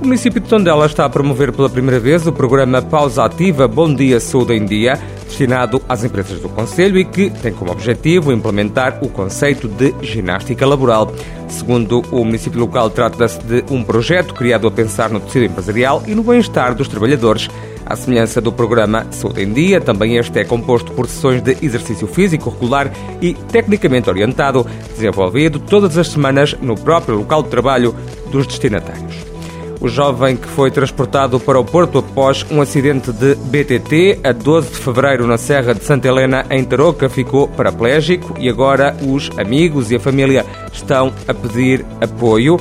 O município de Tondela está a promover pela primeira vez o programa Pausa Ativa Bom Dia Saúde em Dia, destinado às empresas do Conselho e que tem como objetivo implementar o conceito de ginástica laboral. Segundo o município local, trata-se de um projeto criado a pensar no tecido empresarial e no bem-estar dos trabalhadores. À semelhança do programa Saúde em Dia, também este é composto por sessões de exercício físico regular e tecnicamente orientado, desenvolvido todas as semanas no próprio local de trabalho dos destinatários. O jovem que foi transportado para o Porto após um acidente de BTT a 12 de fevereiro na Serra de Santa Helena, em Tarouca, ficou paraplégico e agora os amigos e a família estão a pedir apoio.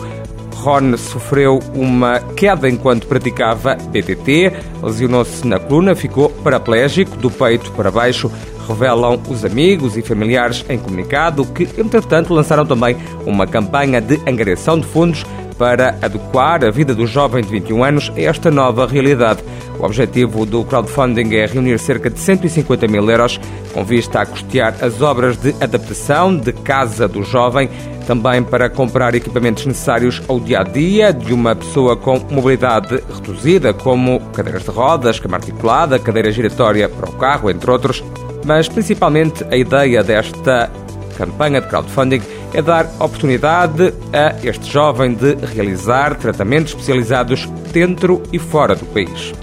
Ron sofreu uma queda enquanto praticava BTT, lesionou-se na coluna, ficou paraplégico do peito para baixo revelam os amigos e familiares em comunicado que, entretanto, lançaram também uma campanha de angariação de fundos para adequar a vida do jovem de 21 anos a esta nova realidade. O objetivo do crowdfunding é reunir cerca de 150 mil euros com vista a custear as obras de adaptação de casa do jovem, também para comprar equipamentos necessários ao dia a dia de uma pessoa com mobilidade reduzida, como cadeiras de rodas, cama articulada, cadeira giratória para o carro, entre outros. Mas principalmente a ideia desta campanha de crowdfunding é dar oportunidade a este jovem de realizar tratamentos especializados dentro e fora do país.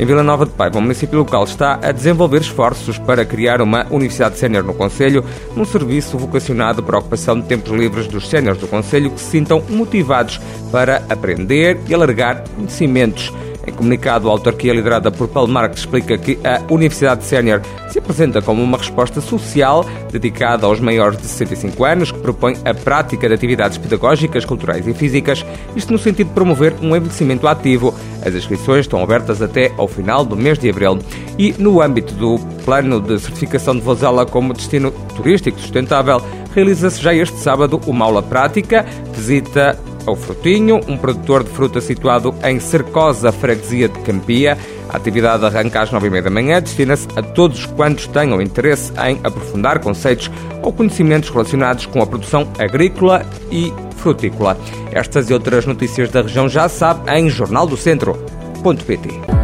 Em Vila Nova de Paiva, o município local está a desenvolver esforços para criar uma universidade sénior no Conselho, num serviço vocacionado para a ocupação de tempos livres dos séniores do Conselho que se sintam motivados para aprender e alargar conhecimentos em comunicado, a autarquia liderada por Paulo Marques explica que a Universidade Sénior se apresenta como uma resposta social dedicada aos maiores de 65 anos, que propõe a prática de atividades pedagógicas, culturais e físicas, isto no sentido de promover um envelhecimento ativo. As inscrições estão abertas até ao final do mês de abril. E no âmbito do plano de certificação de Vozela como destino turístico sustentável, realiza-se já este sábado uma aula prática, visita ao Frutinho, um produtor de fruta situado em Cercosa, freguesia de Campia. A atividade arranca às nove e meia da manhã, destina-se a todos quantos tenham interesse em aprofundar conceitos ou conhecimentos relacionados com a produção agrícola e frutícola. Estas e outras notícias da região já sabe em jornaldocentro.pt.